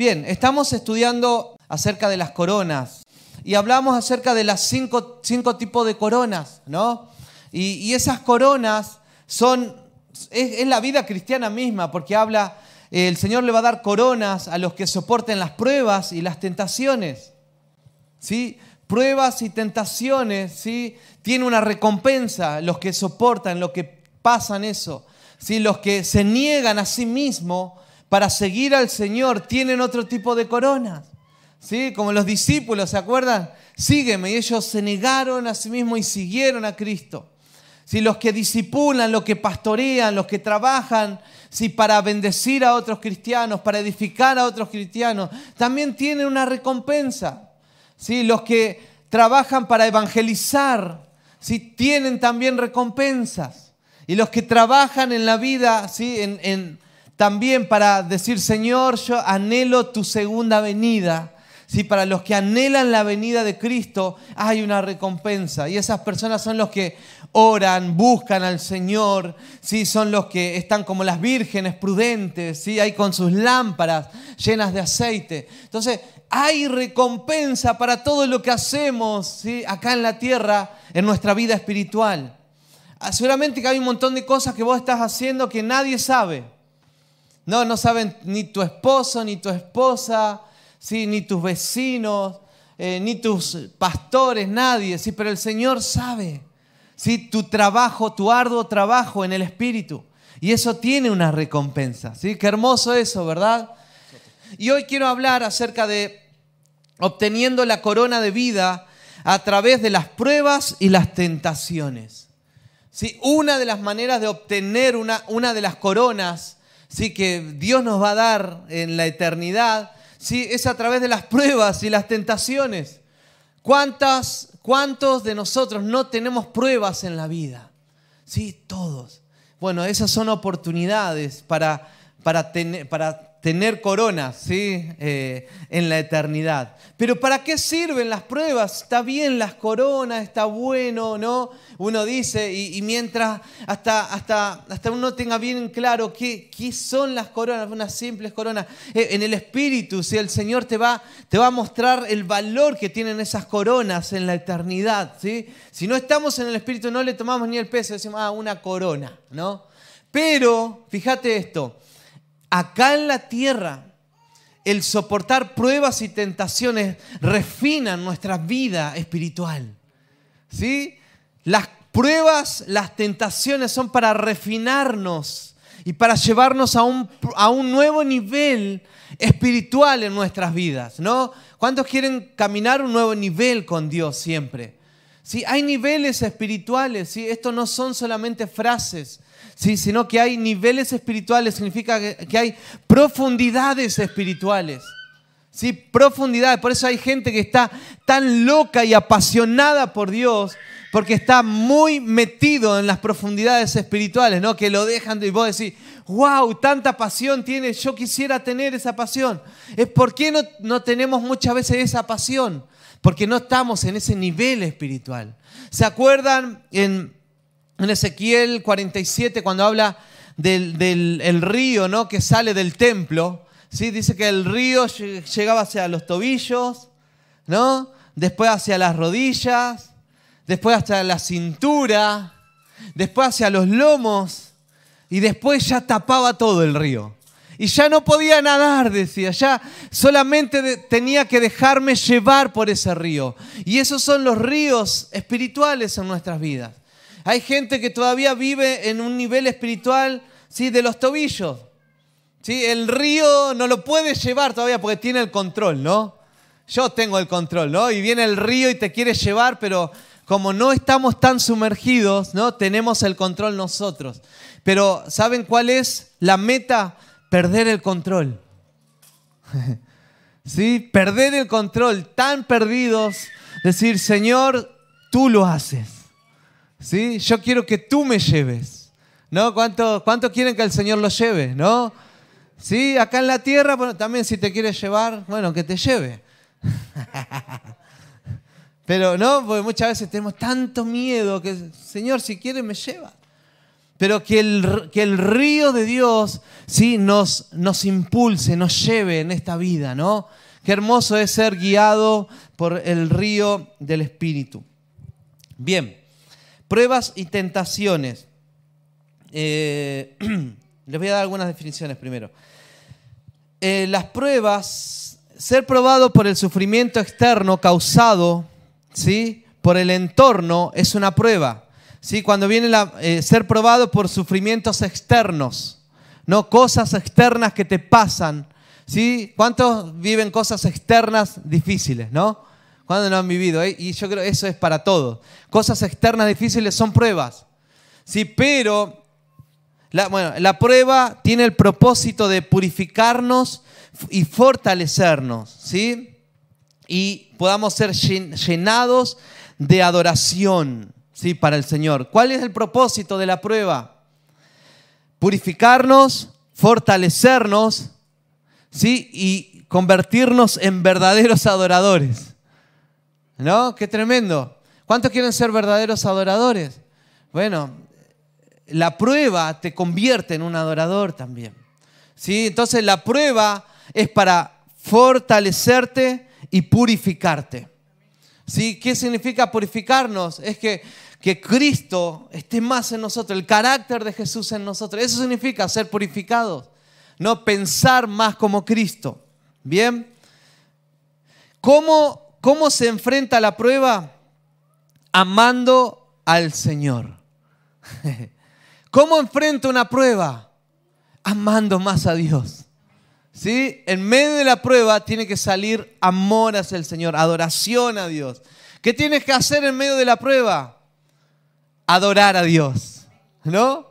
Bien, estamos estudiando acerca de las coronas y hablamos acerca de las cinco, tipos de coronas, ¿no? Y, esas coronas son, es, la vida cristiana misma, porque habla, el Señor le va a dar coronas a los que soporten las pruebas y las tentaciones, ¿sí? Pruebas y tentaciones, ¿sí? Tiene una recompensa los que soportan, los que pasan eso, ¿sí? Los que se niegan a sí mismos para seguir al Señor tienen otro tipo de coronas. ¿sí? Como los discípulos, ¿se acuerdan? Sígueme. Y ellos se negaron a sí mismos y siguieron a Cristo. Si Los que disipulan, los que pastorean, los que trabajan si para bendecir a otros cristianos, para edificar a otros cristianos, también tienen una recompensa. ¿sí? Los que trabajan para evangelizar, ¿sí? tienen también recompensas. Y los que trabajan en la vida, ¿sí? en, también para decir, Señor, yo anhelo tu segunda venida si para los que anhelan la venida de Cristo hay una recompensa. Y esas personas son los que oran, buscan al Señor, ¿sí? son los que están como las vírgenes prudentes, ¿sí? hay con sus lámparas llenas de aceite. Entonces, hay recompensa para todo lo que hacemos ¿sí? acá en la tierra, en nuestra vida espiritual. Ah, seguramente que hay un montón de cosas que vos estás haciendo que nadie sabe. No, no saben ni tu esposo, ni tu esposa, ¿sí? ni tus vecinos, eh, ni tus pastores, nadie, ¿sí? pero el Señor sabe ¿sí? tu trabajo, tu arduo trabajo en el Espíritu. Y eso tiene una recompensa. ¿sí? Qué hermoso eso, ¿verdad? Y hoy quiero hablar acerca de obteniendo la corona de vida a través de las pruebas y las tentaciones. ¿Sí? Una de las maneras de obtener una, una de las coronas ¿sí? que Dios nos va a dar en la eternidad ¿sí? es a través de las pruebas y las tentaciones. ¿Cuántas, ¿Cuántos de nosotros no tenemos pruebas en la vida? Sí, todos. Bueno, esas son oportunidades para, para, para tener coronas ¿sí? Eh, en la eternidad. Pero ¿para qué sirven las pruebas? Está bien las coronas, está bueno, ¿no? Uno dice, y, mientras hasta, hasta, hasta uno tenga bien claro qué, qué son las coronas, unas simples coronas, eh, en el espíritu, si el Señor te va, te va a mostrar el valor que tienen esas coronas en la eternidad. ¿sí? Si no estamos en el espíritu, no le tomamos ni el peso, decimos, ah, una corona, ¿no? Pero, fíjate esto, acá en la tierra, el soportar pruebas y tentaciones refinan nuestra vida espiritual. ¿Sí? Las pruebas, las tentaciones son para refinarnos y para llevarnos a un, a un nuevo nivel espiritual en nuestras vidas, ¿no? ¿Cuántos quieren caminar un nuevo nivel con Dios siempre? ¿Sí? Hay niveles espirituales, ¿sí? Esto no son solamente frases, ¿sí? sino que hay niveles espirituales, significa que, hay profundidades espirituales. ¿sí? Profundidades, por eso hay gente que está tan loca y apasionada por Dios, porque está muy metido en las profundidades espirituales, ¿no? que lo dejan y vos decís, wow, tanta pasión tiene, yo quisiera tener esa pasión. Es por qué no, no tenemos muchas veces esa pasión, porque no estamos en ese nivel espiritual. ¿Se acuerdan en en Ezequiel 47, cuando habla del, río ¿no? que sale del templo, ¿sí? dice que el río llegaba hacia los tobillos, ¿no? después hacia las rodillas, después hasta la cintura, después hacia los lomos y después ya tapaba todo el río. Y ya no podía nadar, decía, ya solamente tenía que dejarme llevar por ese río. Y esos son los ríos espirituales en nuestras vidas. Hay gente que todavía vive en un nivel espiritual ¿sí? de los tobillos. ¿sí? El río no lo puede llevar todavía porque tiene el control, ¿no? Yo tengo el control, ¿no? Y viene el río y te quiere llevar, pero como no estamos tan sumergidos, ¿no? Tenemos el control nosotros. Pero ¿saben cuál es la meta? Perder el control. ¿Sí? Perder el control, tan perdidos, decir, Señor, tú lo haces. ¿Sí? Yo quiero que tú me lleves, ¿no? ¿Cuánto, cuánto quieren que el Señor los lleve, no? Sí, acá en la tierra, bueno, también si te quieres llevar, bueno, que te lleve. Pero no, porque muchas veces tenemos tanto miedo que, Señor, si quiere me lleva. pero que el, que el río de Dios ¿sí? nos, nos impulse, nos lleve en esta vida, ¿no? Qué hermoso es ser guiado por el río del Espíritu. Bien, pruebas y tentaciones. Eh, les voy a dar algunas definiciones primero. Eh, las pruebas, ser probado por el sufrimiento externo causado ¿sí? por el entorno es una prueba. ¿sí? Cuando viene la, eh, ser probado por sufrimientos externos, ¿no? cosas externas que te pasan. ¿sí? ¿Cuántos viven cosas externas difíciles? ¿no? ¿Cuándo no han vivido? Eh? Y yo creo que eso es para todos. Cosas externas difíciles son pruebas. ¿sí? Pero la, bueno, la prueba tiene el propósito de purificarnos y fortalecernos, ¿sí? Y podamos ser llenados de adoración, ¿sí? Para el Señor. ¿Cuál es el propósito de la prueba? Purificarnos, fortalecernos, ¿sí? Y convertirnos en verdaderos adoradores. ¿No? Qué tremendo. ¿Cuántos quieren ser verdaderos adoradores? Bueno, la prueba te convierte en un adorador también. ¿Sí? Entonces la prueba es para fortalecerte y purificarte. ¿Sí? ¿Qué significa purificarnos? Es que, que Cristo esté más en nosotros, el carácter de Jesús en nosotros. Eso significa ser purificados, no pensar más como Cristo. ¿Bien? ¿Cómo, cómo se enfrenta la prueba? Amando al Señor. ¿Cómo enfrento una prueba? Amando más a Dios. ¿Sí? En medio de la prueba tiene que salir amor hacia el Señor, adoración a Dios. ¿Qué tienes que hacer en medio de la prueba? Adorar a Dios. ¿No?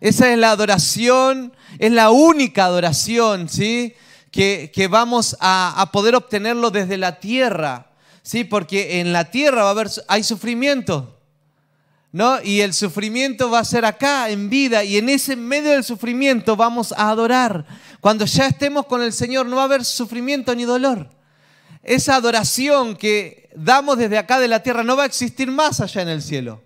Esa es la adoración, es la única adoración, ¿sí? Que, vamos a, a, poder obtenerlo desde la tierra, ¿sí? Porque en la tierra va a haber, hay sufrimiento, ¿no? Y el sufrimiento va a ser acá, en vida, y en ese medio del sufrimiento vamos a adorar. Cuando ya estemos con el Señor no va a haber sufrimiento ni dolor. Esa adoración que damos desde acá de la tierra no va a existir más allá en el cielo.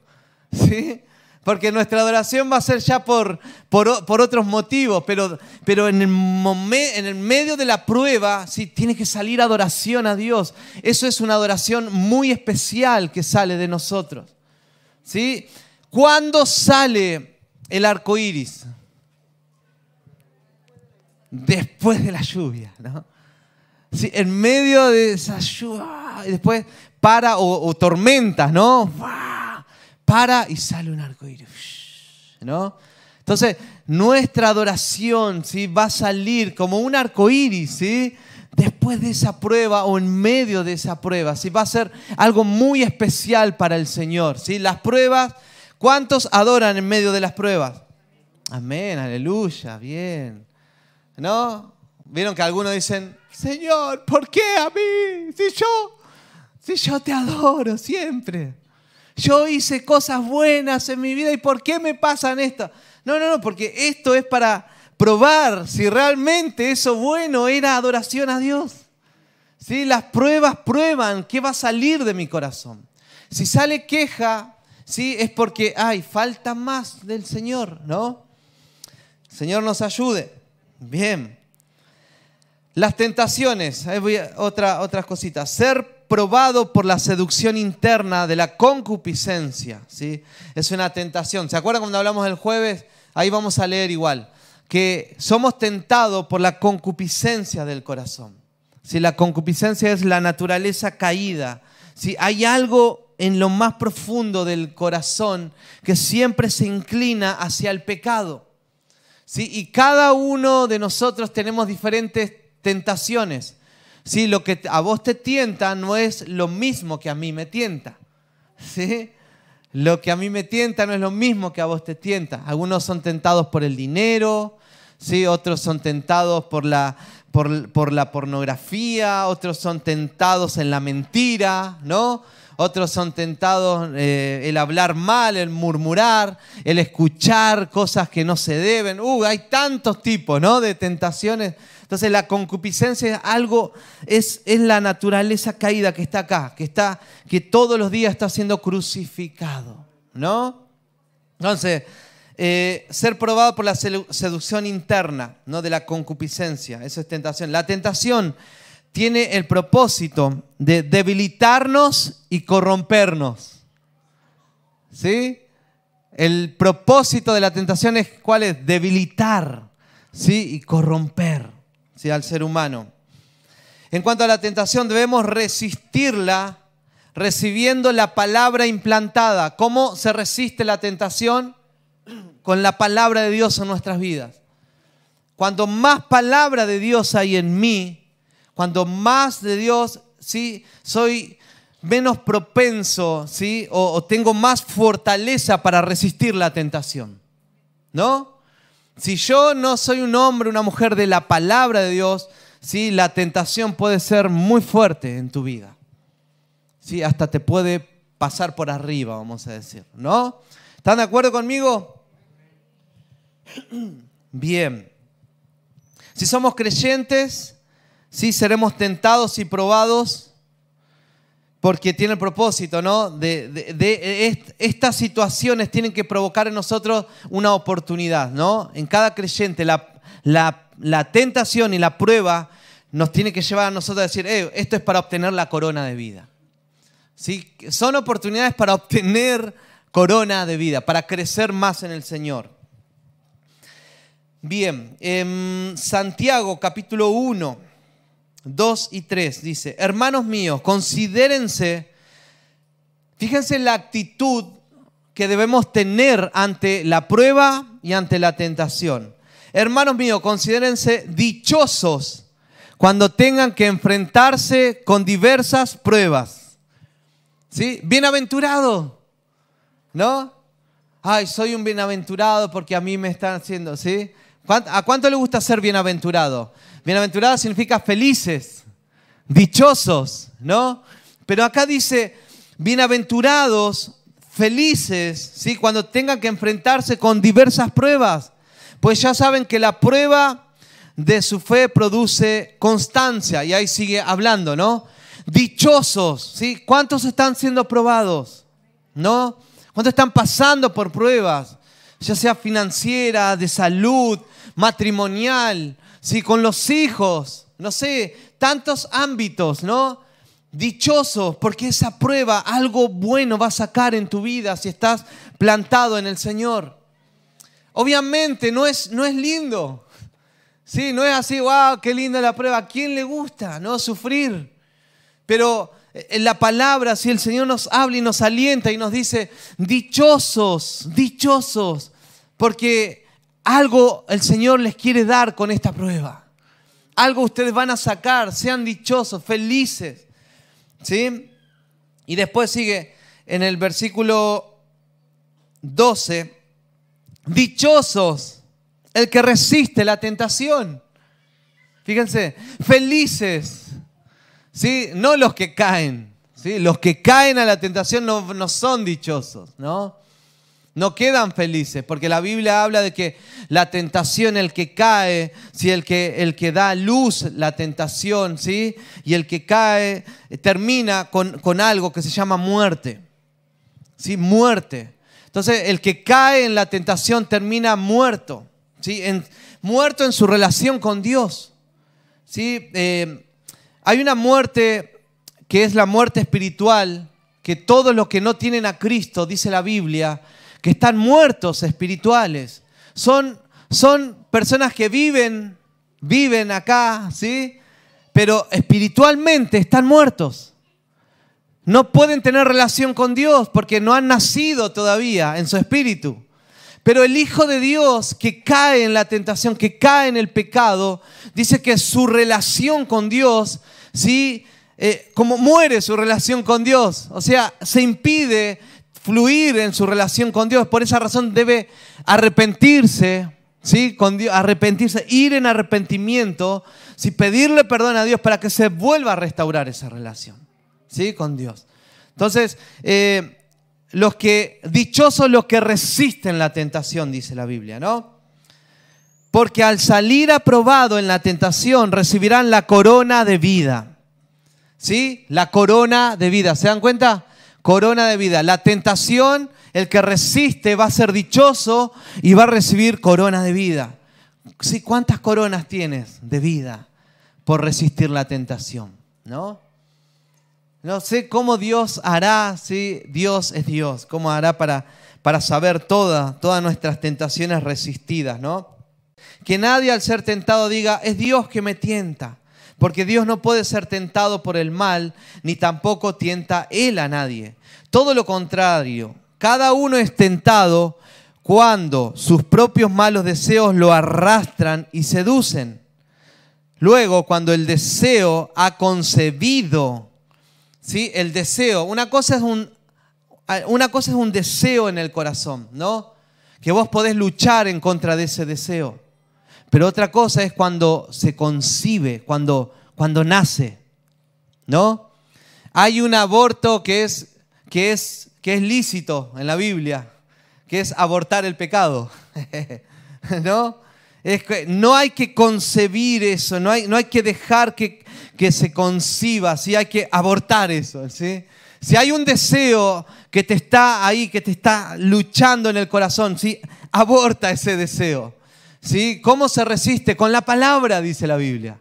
¿Sí? Porque nuestra adoración va a ser ya por, por, otros motivos, pero, pero en, el en el medio de la prueba sí, tiene que salir adoración a Dios. Eso es una adoración muy especial que sale de nosotros. ¿Sí? ¿Cuándo sale el arco iris? Después de la lluvia, ¿no? ¿Sí? En medio de esa lluvia, y después para, o, tormentas, ¿no? Para y sale un arco iris, ¿no? Entonces, nuestra adoración ¿sí? va a salir como un arco iris, ¿sí? después de esa prueba o en medio de esa prueba. ¿sí? Va a ser algo muy especial para el Señor. ¿sí? Las pruebas, ¿cuántos adoran en medio de las pruebas? Amén, aleluya, bien. ¿No? Vieron que algunos dicen, Señor, ¿por qué a mí? Si yo, si yo te adoro siempre. Yo hice cosas buenas en mi vida y ¿por qué me pasan esto? No, no, no, porque esto es para probar si realmente eso bueno era adoración a Dios. ¿Sí? Las pruebas prueban qué va a salir de mi corazón. Si sale queja, ¿sí? es porque, hay falta más del Señor, ¿no? Señor nos ayude. Bien. Las tentaciones, voy a, otra, otras cositas. Ser probado por la seducción interna de la concupiscencia, ¿sí? Es una tentación. ¿Se acuerdan cuando hablamos el jueves? Ahí vamos a leer igual que somos tentados por la concupiscencia del corazón. Si la concupiscencia es la naturaleza caída, si hay algo en lo más profundo del corazón que siempre se inclina hacia el pecado. ¿sí? Y cada uno de nosotros tenemos diferentes tentaciones. ¿Sí? Lo que a vos te tienta no es lo mismo que a mí me tienta. ¿sí? Lo que a mí me tienta no es lo mismo que a vos te tienta. Algunos son tentados por el dinero, ¿sí? otros son tentados por la, por, la pornografía, otros son tentados en la mentira, ¿no? Otros son tentados eh, el hablar mal, el murmurar, el escuchar cosas que no se deben. Uh, hay tantos tipos, ¿no? De tentaciones. Entonces la concupiscencia es algo, es, es la naturaleza caída que está acá, que, está, que todos los días está siendo crucificado, ¿no? Entonces, eh, ser probado por la seducción interna, no de la concupiscencia. Eso es tentación. La tentación tiene el propósito de debilitarnos y corrompernos. ¿Sí? El propósito de la tentación es cuál es debilitar, ¿sí? y corromper, ¿sí? al ser humano. En cuanto a la tentación, debemos resistirla recibiendo la palabra implantada. ¿Cómo se resiste la tentación? Con la palabra de Dios en nuestras vidas. Cuanto más palabra de Dios hay en mí, cuando más de Dios, ¿sí? soy menos propenso, ¿sí? O, tengo más fortaleza para resistir la tentación. ¿No? Si yo no soy un hombre, una mujer de la palabra de Dios, ¿sí? la tentación puede ser muy fuerte en tu vida. ¿Sí? Hasta te puede pasar por arriba, vamos a decir. ¿No? ¿Están de acuerdo conmigo? Bien. Si somos creyentes, sí seremos tentados y probados porque tiene el propósito, ¿no? De, estas situaciones tienen que provocar en nosotros una oportunidad, ¿no? En cada creyente la, tentación y la prueba nos tiene que llevar a nosotros a decir, eh, esto es para obtener la corona de vida. ¿Sí? Son oportunidades para obtener corona de vida, para crecer más en el Señor. Bien, en Santiago capítulo 1, 2 y 3 dice, hermanos míos, considérense, fíjense la actitud que debemos tener ante la prueba y ante la tentación. Hermanos míos, considérense dichosos cuando tengan que enfrentarse con diversas pruebas. ¿Sí? Bienaventurado, ¿no? Ay, soy un bienaventurado porque a mí me están haciendo, ¿sí? ¿A cuánto le gusta ser bienaventurado? Bienaventurado significa felices, dichosos, ¿no? Pero acá dice, bienaventurados, felices, ¿sí? Cuando tengan que enfrentarse con diversas pruebas, pues ya saben que la prueba de su fe produce constancia. Y ahí sigue hablando, ¿no? Dichosos, ¿sí? ¿Cuántos están siendo probados? ¿No? ¿Cuántos están pasando por pruebas? Ya sea financiera, de salud, matrimonial, ¿sí? con los hijos, no sé, tantos ámbitos, ¿no? Dichoso, porque esa prueba algo bueno va a sacar en tu vida si estás plantado en el Señor. Obviamente no es, no es lindo. Sí, no es así, wow, qué linda la prueba. ¿A quién le gusta, no? Sufrir. Pero en la palabra, si el Señor nos habla y nos alienta y nos dice, dichosos, dichosos, porque algo el Señor les quiere dar con esta prueba. Algo ustedes van a sacar, sean dichosos, felices. ¿Sí? Y después sigue en el versículo 12, dichosos el que resiste la tentación. Fíjense, felices, ¿sí? No los que caen, ¿sí? Los que caen a la tentación no, no son dichosos, ¿no? No quedan felices, porque la Biblia habla de que la tentación, el que cae, si el que, el que da luz la tentación, ¿sí? y el que cae termina con, algo que se llama muerte, ¿sí? muerte. Entonces, el que cae en la tentación termina muerto, ¿sí? Muerto en su relación con Dios. ¿sí? Eh, hay una muerte que es la muerte espiritual, que todos los que no tienen a Cristo, dice la Biblia, que están muertos espirituales. Son, son personas que viven, viven acá, ¿sí? Pero espiritualmente están muertos. No pueden tener relación con Dios porque no han nacido todavía en su espíritu. Pero el Hijo de Dios que cae en la tentación, que cae en el pecado, dice que su relación con Dios, ¿sí? Eh, como muere su relación con Dios, o sea, se impide fluir en su relación con Dios. Por esa razón debe arrepentirse, ¿sí? Con Dios, arrepentirse, ir en arrepentimiento, ¿sí? pedirle perdón a Dios para que se vuelva a restaurar esa relación, ¿sí? Con Dios. Entonces, eh, los que, dichosos los que resisten la tentación, dice la Biblia, ¿no? Porque al salir aprobado en la tentación recibirán la corona de vida. ¿Sí? La corona de vida. ¿Se dan cuenta? Corona de vida. La tentación, el que resiste va a ser dichoso y va a recibir corona de vida. Sí, ¿Cuántas coronas tienes de vida por resistir la tentación? ¿No? No sé cómo Dios hará, ¿sí? Dios es Dios, cómo hará para, para saber todas nuestras tentaciones resistidas, ¿no? Que nadie al ser tentado diga, es Dios que me tienta, porque Dios no puede ser tentado por el mal, ni tampoco tienta Él a nadie. Todo lo contrario, cada uno es tentado cuando sus propios malos deseos lo arrastran y seducen. Luego, cuando el deseo ha concebido, ¿sí? El deseo, una cosa es un, una cosa es un deseo en el corazón, ¿no? Que vos podés luchar en contra de ese deseo. Pero otra cosa es cuando se concibe, cuando, cuando nace, ¿no? Hay un aborto que es, que, es, que es lícito en la Biblia, que es abortar el pecado, ¿no? Es que no hay que concebir eso, no hay, no hay que dejar que, que se conciba, ¿sí? hay que abortar eso. ¿sí? Si hay un deseo que te está ahí, que te está luchando en el corazón, ¿sí? aborta ese deseo. ¿Sí? ¿Cómo se resiste? Con la palabra, dice la Biblia.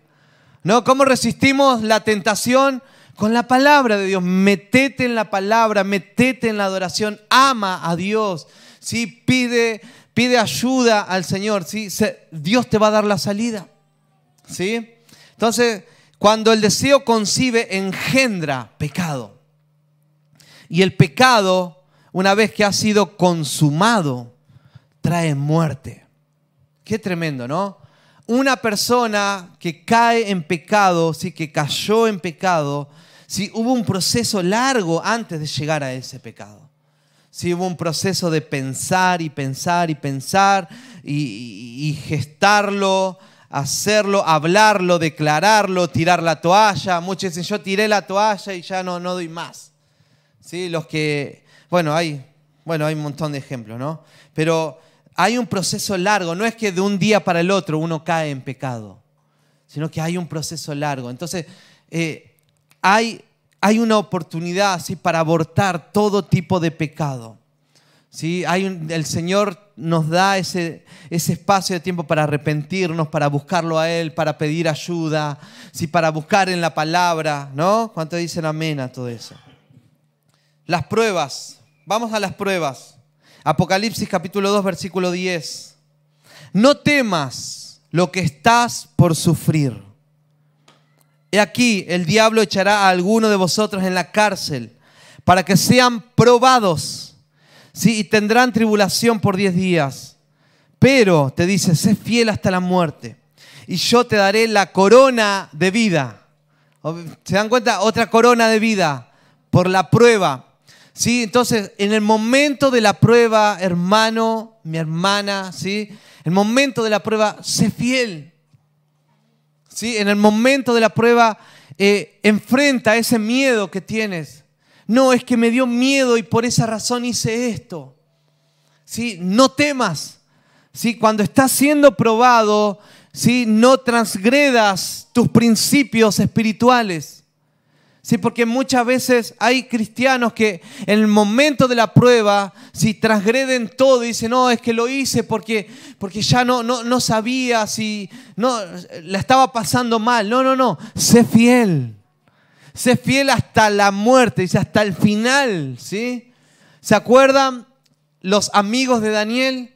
¿No? ¿Cómo resistimos la tentación? Con la palabra de Dios. Metete en la palabra, metete en la adoración, ama a Dios. ¿sí? Pide, pide ayuda al Señor. ¿sí? Dios te va a dar la salida. ¿sí? Entonces, cuando el deseo concibe, engendra pecado. Y el pecado, una vez que ha sido consumado, trae muerte. Qué tremendo, ¿no? Una persona que cae en pecado, sí, que cayó en pecado, sí, hubo un proceso largo antes de llegar a ese pecado. Sí, hubo un proceso de pensar y pensar y pensar y, gestarlo, hacerlo, hablarlo, declararlo, tirar la toalla. Muchos dicen, yo tiré la toalla y ya no, no doy más. ¿Sí? Los que, bueno, hay, bueno, hay un montón de ejemplos, ¿no? Pero hay un proceso largo, no es que de un día para el otro uno cae en pecado, sino que hay un proceso largo. Entonces, eh, hay, hay, una oportunidad ¿sí? para abortar todo tipo de pecado. ¿sí? Hay el Señor nos da ese, ese, espacio de tiempo para arrepentirnos, para buscarlo a Él, para pedir ayuda, ¿sí? para buscar en la palabra, ¿no? ¿Cuánto dicen amén a todo eso? Las pruebas, vamos a las pruebas. Apocalipsis capítulo 2, versículo 10. No temas lo que estás por sufrir. He aquí, el diablo echará a alguno de vosotros en la cárcel para que sean probados. ¿sí? Y tendrán tribulación por diez días. Pero, te dice, sé fiel hasta la muerte. Y yo te daré la corona de vida. ¿Se dan cuenta? Otra corona de vida por la prueba. ¿Sí? Entonces, en el momento de la prueba, hermano, mi hermana, ¿sí? El momento de la prueba, sé fiel. ¿Sí? En el momento de la prueba, eh, enfrenta ese miedo que tienes. No, es que me dio miedo y por esa razón hice esto. ¿Sí? No temas. ¿Sí? Cuando estás siendo probado, ¿sí? no transgredas tus principios espirituales. Sí, porque muchas veces hay cristianos que en el momento de la prueba, si transgreden todo y dicen, no, es que lo hice porque, porque ya no, no, no sabía si no, la estaba pasando mal. No, no, no, sé fiel. Sé fiel hasta la muerte, dice, hasta el final. ¿sí? ¿Se acuerdan los amigos de Daniel?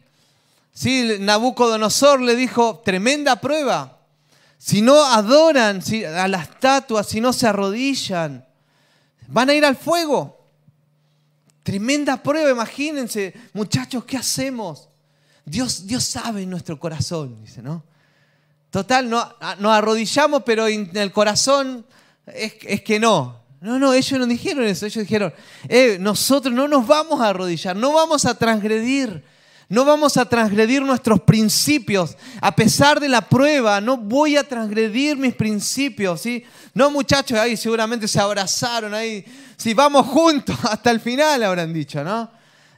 ¿Sí? Nabucodonosor le dijo, tremenda prueba si no adoran a la estatua, si no se arrodillan, van a ir al fuego. Tremenda prueba, imagínense, muchachos, ¿qué hacemos? Dios, Dios sabe en nuestro corazón, dice, ¿no? Total, no, nos arrodillamos, pero en el corazón es, que no. No, no, ellos no dijeron eso, ellos dijeron, eh, nosotros no nos vamos a arrodillar, no vamos a transgredir no vamos a transgredir nuestros principios. A pesar de la prueba, no voy a transgredir mis principios. ¿sí? No, muchachos, ahí seguramente se abrazaron. Ahí, si vamos juntos hasta el final, habrán dicho, ¿no?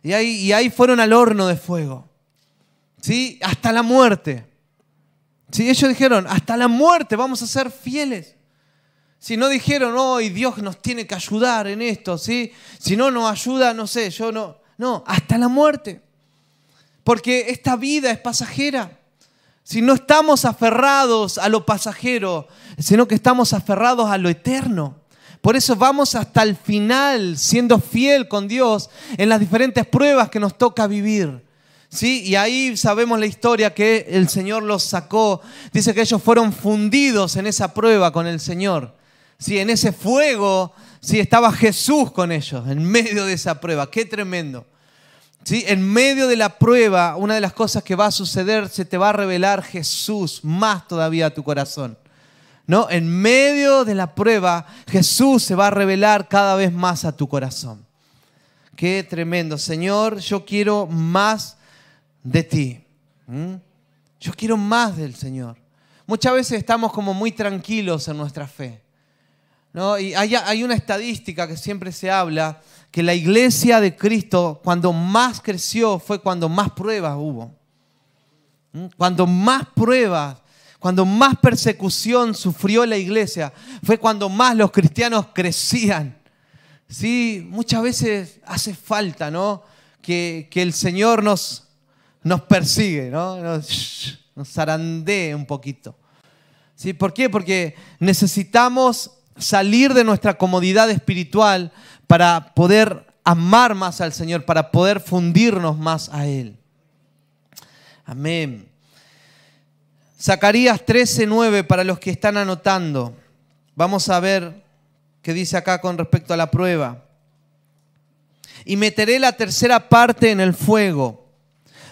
Y ahí, y ahí fueron al horno de fuego. ¿sí? Hasta la muerte. ¿Sí? Ellos dijeron, hasta la muerte vamos a ser fieles. Si no dijeron, hoy Dios nos tiene que ayudar en esto, ¿sí? Si no nos ayuda, no sé, yo no. No, hasta la muerte. Porque esta vida es pasajera. Si no estamos aferrados a lo pasajero, sino que estamos aferrados a lo eterno. Por eso vamos hasta el final siendo fiel con Dios en las diferentes pruebas que nos toca vivir. ¿Sí? Y ahí sabemos la historia que el Señor los sacó. Dice que ellos fueron fundidos en esa prueba con el Señor. ¿Sí? En ese fuego ¿sí? estaba Jesús con ellos, en medio de esa prueba. Qué tremendo. ¿Sí? En medio de la prueba, una de las cosas que va a suceder, se te va a revelar Jesús más todavía a tu corazón. ¿No? En medio de la prueba, Jesús se va a revelar cada vez más a tu corazón. Qué tremendo. Señor, yo quiero más de ti. Yo quiero más del Señor. Muchas veces estamos como muy tranquilos en nuestra fe. ¿no? Y hay, hay una estadística que siempre se habla que la iglesia de Cristo cuando más creció fue cuando más pruebas hubo. ¿Mm? Cuando más pruebas, cuando más persecución sufrió la iglesia, fue cuando más los cristianos crecían. Sí, muchas veces hace falta, ¿no? Que, el Señor nos, nos persigue, ¿no? Nos, nos zarandee un poquito. ¿Sí? ¿Por qué? Porque necesitamos salir de nuestra comodidad espiritual para poder amar más al Señor, para poder fundirnos más a Él. Amén. Zacarías 13:9 para los que están anotando. Vamos a ver qué dice acá con respecto a la prueba. Y meteré la tercera parte en el fuego.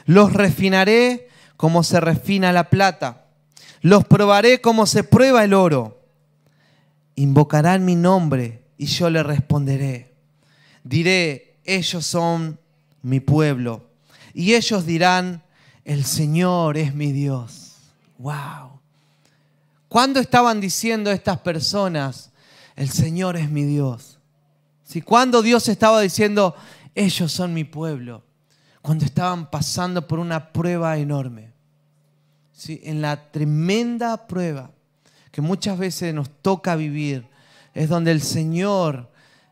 Los refinaré como se refina la plata. Los probaré como se prueba el oro. Invocarán mi nombre y yo le responderé. Diré, ellos son mi pueblo. Y ellos dirán, el Señor es mi Dios. ¡Wow! ¿Cuándo estaban diciendo estas personas, el Señor es mi Dios? Si cuando Dios estaba diciendo, ellos son mi pueblo, cuando estaban pasando por una prueba enorme. ¿Sí? En la tremenda prueba que muchas veces nos toca vivir, es donde el Señor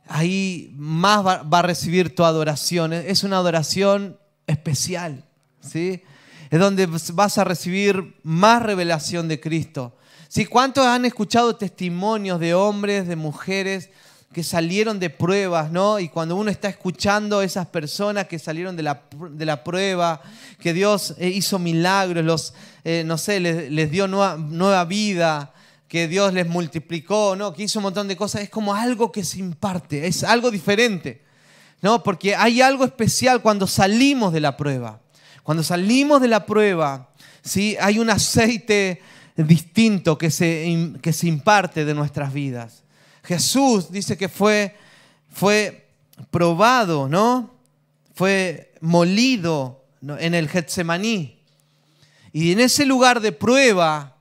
ahí más va, a recibir tu adoración. Es una adoración especial, ¿sí? Es donde vas a recibir más revelación de Cristo. ¿Sí? ¿Cuántos han escuchado testimonios de hombres, de mujeres que salieron de pruebas, ¿no? Y cuando uno está escuchando a esas personas que salieron de la, de la prueba, que Dios eh, hizo milagros, los, eh, no sé, les, dio nueva vida, que Dios les multiplicó, ¿no? que hizo un montón de cosas, es como algo que se imparte, es algo diferente, ¿no? porque hay algo especial cuando salimos de la prueba. Cuando salimos de la prueba, ¿sí? hay un aceite distinto que se, que se imparte de nuestras vidas. Jesús dice que fue, fue probado, ¿no? Fue molido en el Getsemaní. Y en ese lugar de prueba,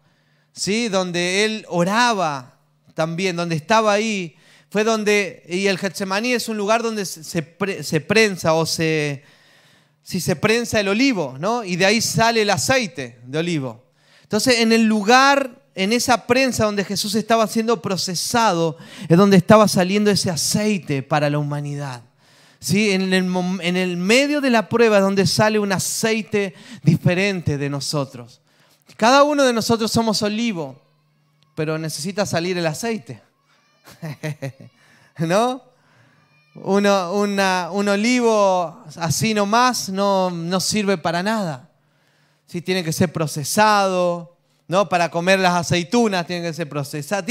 ¿sí? donde él oraba también, donde estaba ahí, fue donde, y el Getsemaní es un lugar donde se, prensa o se, si se prensa el olivo, ¿no? Y de ahí sale el aceite de olivo. Entonces, en el lugar, en esa prensa donde Jesús estaba siendo procesado, es donde estaba saliendo ese aceite para la humanidad. ¿Sí? En, el, en el medio de la prueba es donde sale un aceite diferente de nosotros. Cada uno de nosotros somos olivo, pero necesita salir el aceite. ¿No? Uno, un olivo así nomás no, no sirve para nada. Sí, tiene que ser procesado, ¿no? Para comer las aceitunas tiene que ser procesado.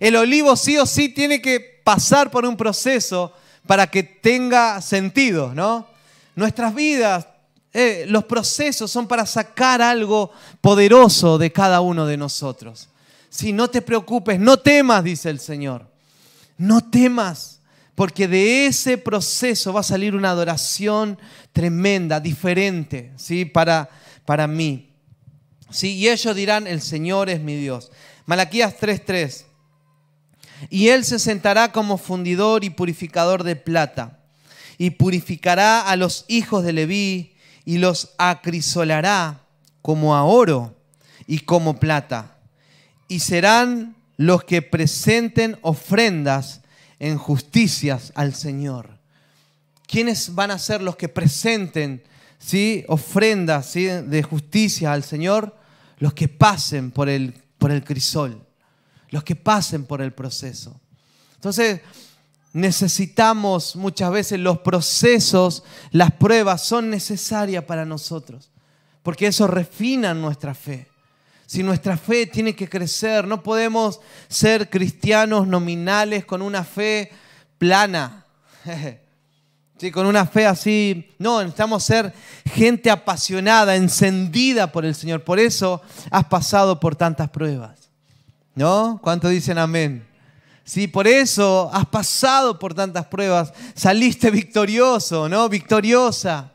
el olivo sí o sí tiene que pasar por un proceso para que tenga sentido, ¿no? Nuestras vidas eh, los procesos son para sacar algo poderoso de cada uno de nosotros. Si no te preocupes, no temas, dice el Señor. No temas, porque de ese proceso va a salir una adoración tremenda, diferente, ¿sí? Para, para mí. ¿Sí? Y ellos dirán, el Señor es mi Dios. Malaquías 3:3. Y Él se sentará como fundidor y purificador de plata, y purificará a los hijos de Leví y los acrisolará como a oro y como plata, y serán los que presenten ofrendas en justicias al Señor. ¿Quiénes van a ser los que presenten ¿sí? ofrendas ¿sí? de justicia al Señor? Los que pasen por el, por el crisol, los que pasen por el proceso. Entonces, necesitamos muchas veces los procesos, las pruebas son necesarias para nosotros, porque eso refina nuestra fe. Si nuestra fe tiene que crecer, no podemos ser cristianos nominales con una fe plana. Sí, con una fe así. No, necesitamos ser gente apasionada, encendida por el Señor. Por eso has pasado por tantas pruebas. ¿No? ¿Cuánto dicen amén? Sí, por eso has pasado por tantas pruebas. Saliste victorioso, ¿no? Victoriosa.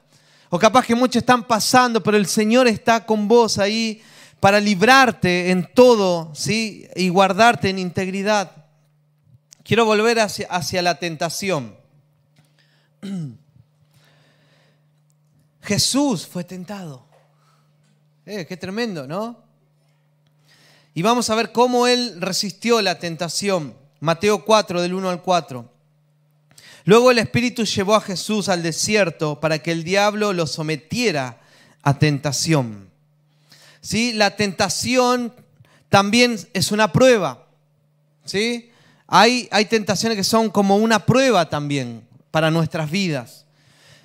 O capaz que muchos están pasando, pero el Señor está con vos ahí para librarte en todo, ¿sí? Y guardarte en integridad. Quiero volver hacia, hacia la tentación. Jesús fue tentado. Eh, qué tremendo, ¿no? Y vamos a ver cómo él resistió la tentación. Mateo 4, del 1 al 4. Luego el Espíritu llevó a Jesús al desierto para que el diablo lo sometiera a tentación. ¿sí? La tentación también es una prueba. ¿sí? Hay, hay tentaciones que son como una prueba también para nuestras vidas.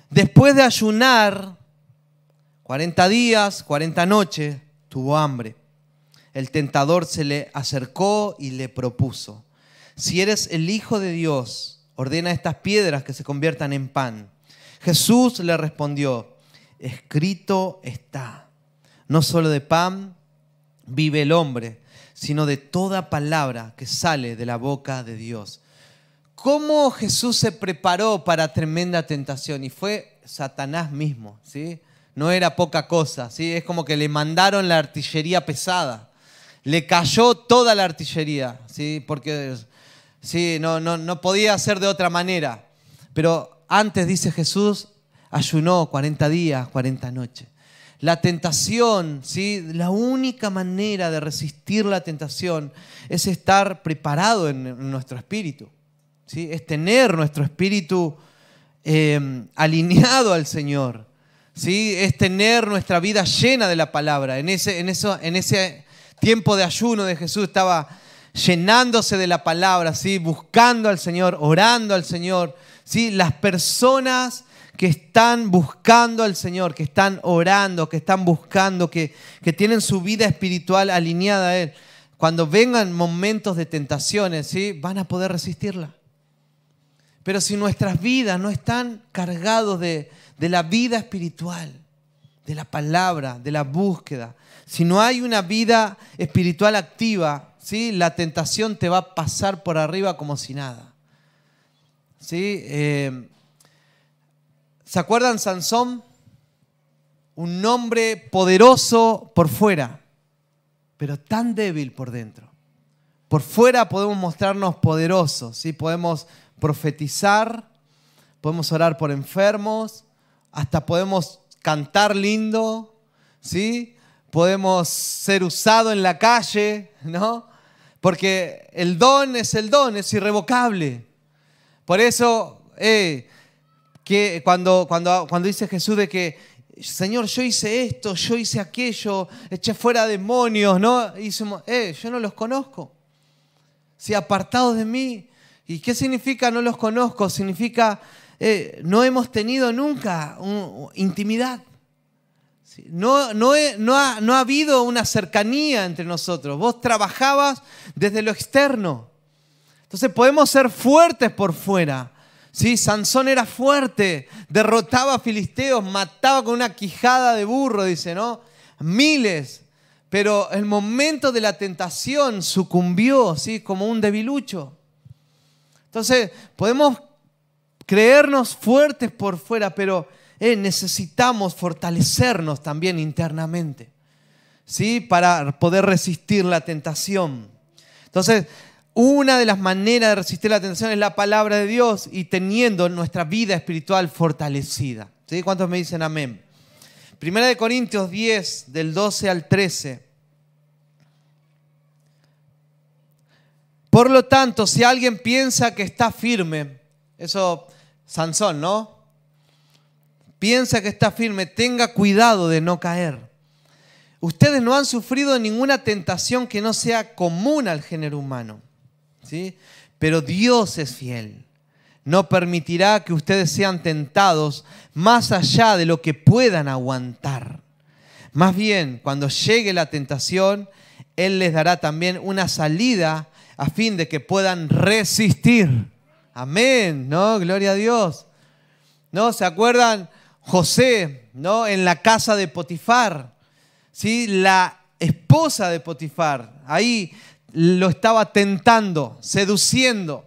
Después de ayunar 40 días, 40 noches, tuvo hambre. El tentador se le acercó y le propuso, si eres el Hijo de Dios, ordena estas piedras que se conviertan en pan. Jesús le respondió, escrito está no solo de pan vive el hombre, sino de toda palabra que sale de la boca de Dios. ¿Cómo Jesús se preparó para tremenda tentación? Y fue Satanás mismo, ¿sí? No era poca cosa, ¿sí? Es como que le mandaron la artillería pesada. Le cayó toda la artillería, ¿sí? Porque sí, no, no, no podía ser de otra manera. Pero antes, dice Jesús, ayunó 40 días, 40 noches. La tentación, ¿sí? la única manera de resistir la tentación es estar preparado en nuestro espíritu. ¿sí? Es tener nuestro espíritu em, alineado al Señor. ¿sí? Es tener nuestra vida llena de la palabra. En ese, en, eso, en ese tiempo de ayuno de Jesús estaba llenándose de la palabra, ¿sí? buscando al Señor, orando al Señor. ¿sí? Las personas que están buscando al Señor, que están orando, que están buscando, que, que tienen su vida espiritual alineada a Él, cuando vengan momentos de tentaciones, ¿sí? van a poder resistirla. Pero si nuestras vidas no están cargados de, de la vida espiritual, de la palabra, de la búsqueda, si no hay una vida espiritual activa, ¿sí? la tentación te va a pasar por arriba como si nada. ¿Sí? Eh, ¿Se acuerdan Sansón? Un hombre poderoso por fuera, pero tan débil por dentro. Por fuera podemos mostrarnos poderosos, ¿sí? podemos profetizar, podemos orar por enfermos, hasta podemos cantar lindo, ¿sí? podemos ser usados en la calle, ¿no? Porque el don es el don, es irrevocable. Por eso, eh, que cuando, cuando, cuando dice Jesús de que, Señor, yo hice esto, yo hice aquello, eché fuera demonios, ¿no? Y eh, yo no los conozco. Si apartados de mí. ¿Y qué significa no los conozco? Significa eh, no hemos tenido nunca intimidad. No, no, no, ha, no ha habido una cercanía entre nosotros. Vos trabajabas desde lo externo. Entonces podemos ser fuertes por fuera, Sí, Sansón era fuerte, derrotaba a filisteos, mataba con una quijada de burro, dice, ¿no? Miles. Pero el momento de la tentación sucumbió, ¿sí? Como un debilucho. Entonces, podemos creernos fuertes por fuera, pero eh, necesitamos fortalecernos también internamente, ¿sí? Para poder resistir la tentación. Entonces, una de las maneras de resistir la tentación es la palabra de Dios y teniendo nuestra vida espiritual fortalecida. ¿Sí? ¿Cuántos me dicen amén? Primera de Corintios 10, del 12 al 13. Por lo tanto, si alguien piensa que está firme, eso, Sansón, ¿no? Piensa que está firme, tenga cuidado de no caer. Ustedes no han sufrido ninguna tentación que no sea común al género humano, ¿sí? Pero Dios es fiel. No permitirá que ustedes sean tentados más allá de lo que puedan aguantar. Más bien, cuando llegue la tentación, Él les dará también una salida a fin de que puedan resistir. Amén, ¿no? Gloria a Dios. ¿No? ¿Se acuerdan? José, ¿no? En la casa de Potifar. ¿Sí? La esposa de Potifar. Ahí lo estaba tentando, seduciendo.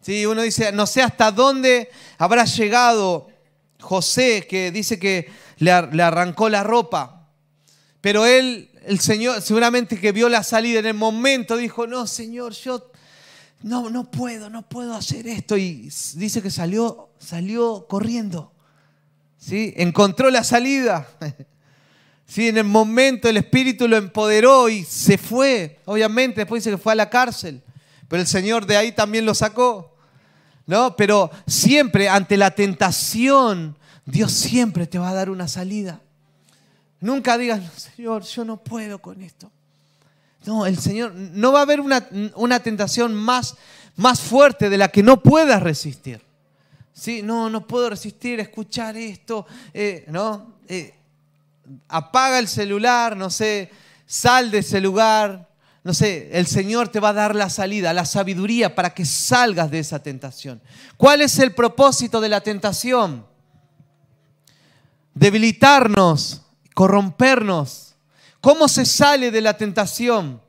¿Sí? Uno dice, no sé hasta dónde habrá llegado José, que dice que le, arrancó la ropa. Pero él, el Señor, seguramente que vio la salida en el momento, dijo, no, Señor, yo no, no puedo, no puedo hacer esto. Y dice que salió, salió corriendo. ¿Sí? Encontró la salida. ¿Sí? En el momento el Espíritu lo empoderó y se fue. Obviamente, después dice que fue a la cárcel. Pero el Señor de ahí también lo sacó. ¿No? Pero siempre ante la tentación, Dios siempre te va a dar una salida. Nunca digas, Señor, yo no puedo con esto. No, el Señor, no va a haber una, una tentación más, más fuerte de la que no puedas resistir. ¿Sí? No, no puedo resistir escuchar esto. Eh, ¿no? Eh, apaga el celular, no sé, sal de ese lugar, no sé, el Señor te va a dar la salida, la sabiduría para que salgas de esa tentación. ¿Cuál es el propósito de la tentación? Debilitarnos, corrompernos. ¿Cómo se sale de la tentación?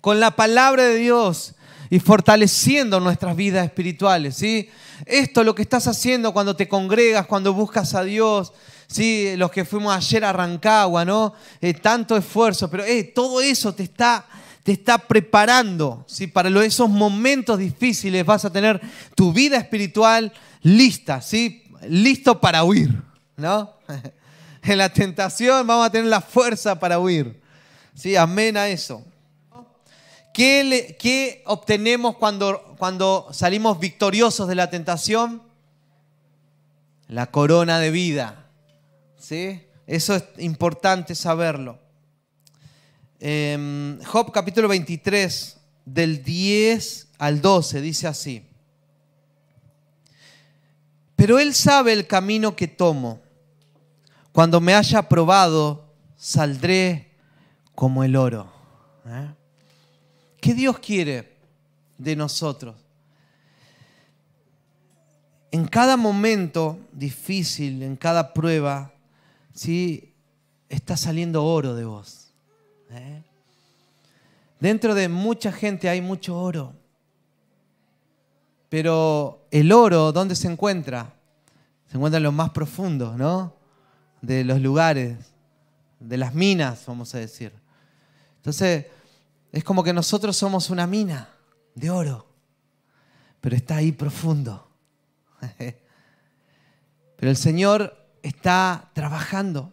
Con la palabra de Dios y fortaleciendo nuestras vidas espirituales. ¿sí? Esto es lo que estás haciendo cuando te congregas, cuando buscas a Dios, ¿sí? los que fuimos ayer a Rancagua, ¿no? Eh, tanto esfuerzo, pero eh, todo eso te está, te está preparando ¿sí? para esos momentos difíciles. Vas a tener tu vida espiritual lista, ¿sí? listo para huir. ¿no? en la tentación vamos a tener la fuerza para huir. ¿sí? Amén a eso. ¿Qué, obtenemos cuando, salimos victoriosos de la tentación? La corona de vida. ¿sí? Eso es importante saberlo. Em, Job capítulo 23, del 10 al 12, dice así. Pero Él sabe el camino que tomo. Cuando me haya probado, saldré como el oro. ¿eh? ¿Qué Dios quiere de nosotros? En cada momento difícil, en cada prueba, ¿sí? está saliendo oro de vos. ¿eh? Dentro de mucha gente hay mucho oro. Pero el oro, ¿dónde se encuentra? Se encuentra en lo más profundo, ¿no? De los lugares, de las minas, vamos a decir. Entonces, es como que nosotros somos una mina de oro, pero está ahí profundo. Pero el Señor está trabajando.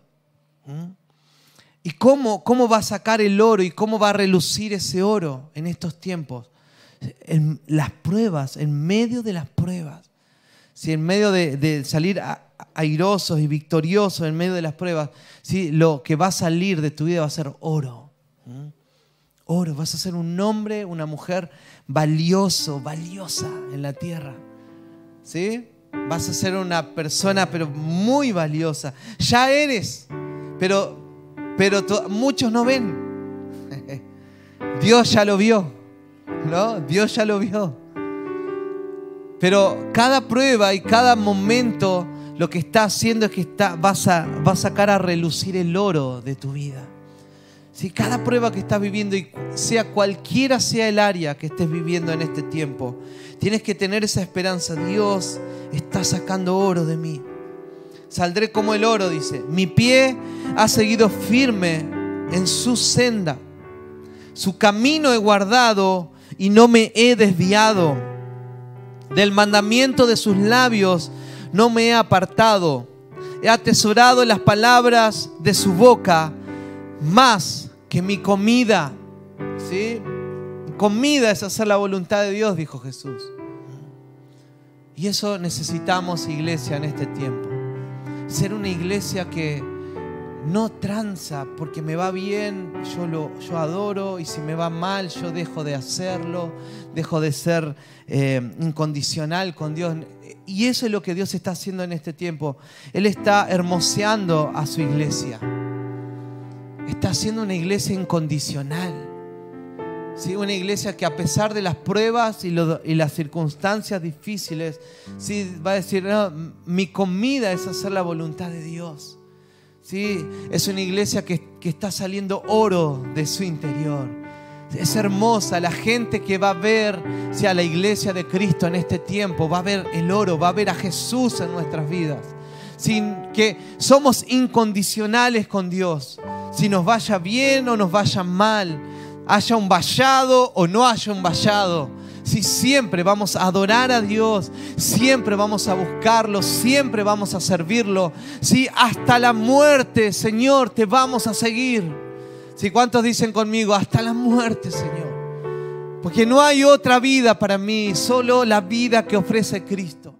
¿Y cómo, cómo va a sacar el oro y cómo va a relucir ese oro en estos tiempos? En las pruebas, en medio de las pruebas. Si en medio de, salir airosos y victoriosos en medio de las pruebas, si lo que va a salir de tu vida va a ser oro. Oro, vas a ser un hombre, una mujer valioso, valiosa en la tierra. ¿Sí? Vas a ser una persona, pero muy valiosa. Ya eres, pero, pero muchos no ven. Dios ya lo vio, ¿no? Dios ya lo vio. Pero cada prueba y cada momento lo que está haciendo es que está, vas, a, a sacar a relucir el oro de tu vida. Si cada prueba que estás viviendo, y sea cualquiera sea el área que estés viviendo en este tiempo, tienes que tener esa esperanza. Dios está sacando oro de mí. Saldré como el oro, dice. Mi pie ha seguido firme en su senda. Su camino he guardado y no me he desviado. Del mandamiento de sus labios no me he apartado. He atesorado las palabras de su boca más que mi comida. ¿Sí? comida es hacer la voluntad de Dios, dijo Jesús. Y eso necesitamos, iglesia, en este tiempo. Ser una iglesia que no tranza porque me va bien, yo lo yo adoro y si me va mal yo dejo de hacerlo, dejo de ser eh, incondicional con Dios. Y eso es lo que Dios está haciendo en este tiempo. Él está hermoseando a su iglesia. Está haciendo una iglesia incondicional. ¿Sí? Una iglesia que a pesar de las pruebas y, las circunstancias difíciles, ¿sí? va a decir, mi comida es hacer la voluntad de Dios. ¿Sí? Es una iglesia que, está saliendo oro de su interior. Es hermosa la gente que va a ver a la iglesia de Cristo en este tiempo, va a ver el oro, va a ver a Jesús en nuestras vidas. Sin que somos incondicionales con Dios. Si nos vaya bien o nos vaya mal, haya un vallado o no haya un vallado si siempre vamos a adorar a Dios, siempre vamos a buscarlo, siempre vamos a servirlo, si hasta la muerte, Señor, te vamos a seguir. Si cuántos dicen conmigo, hasta la muerte, Señor. Porque no hay otra vida para mí, solo la vida que ofrece Cristo.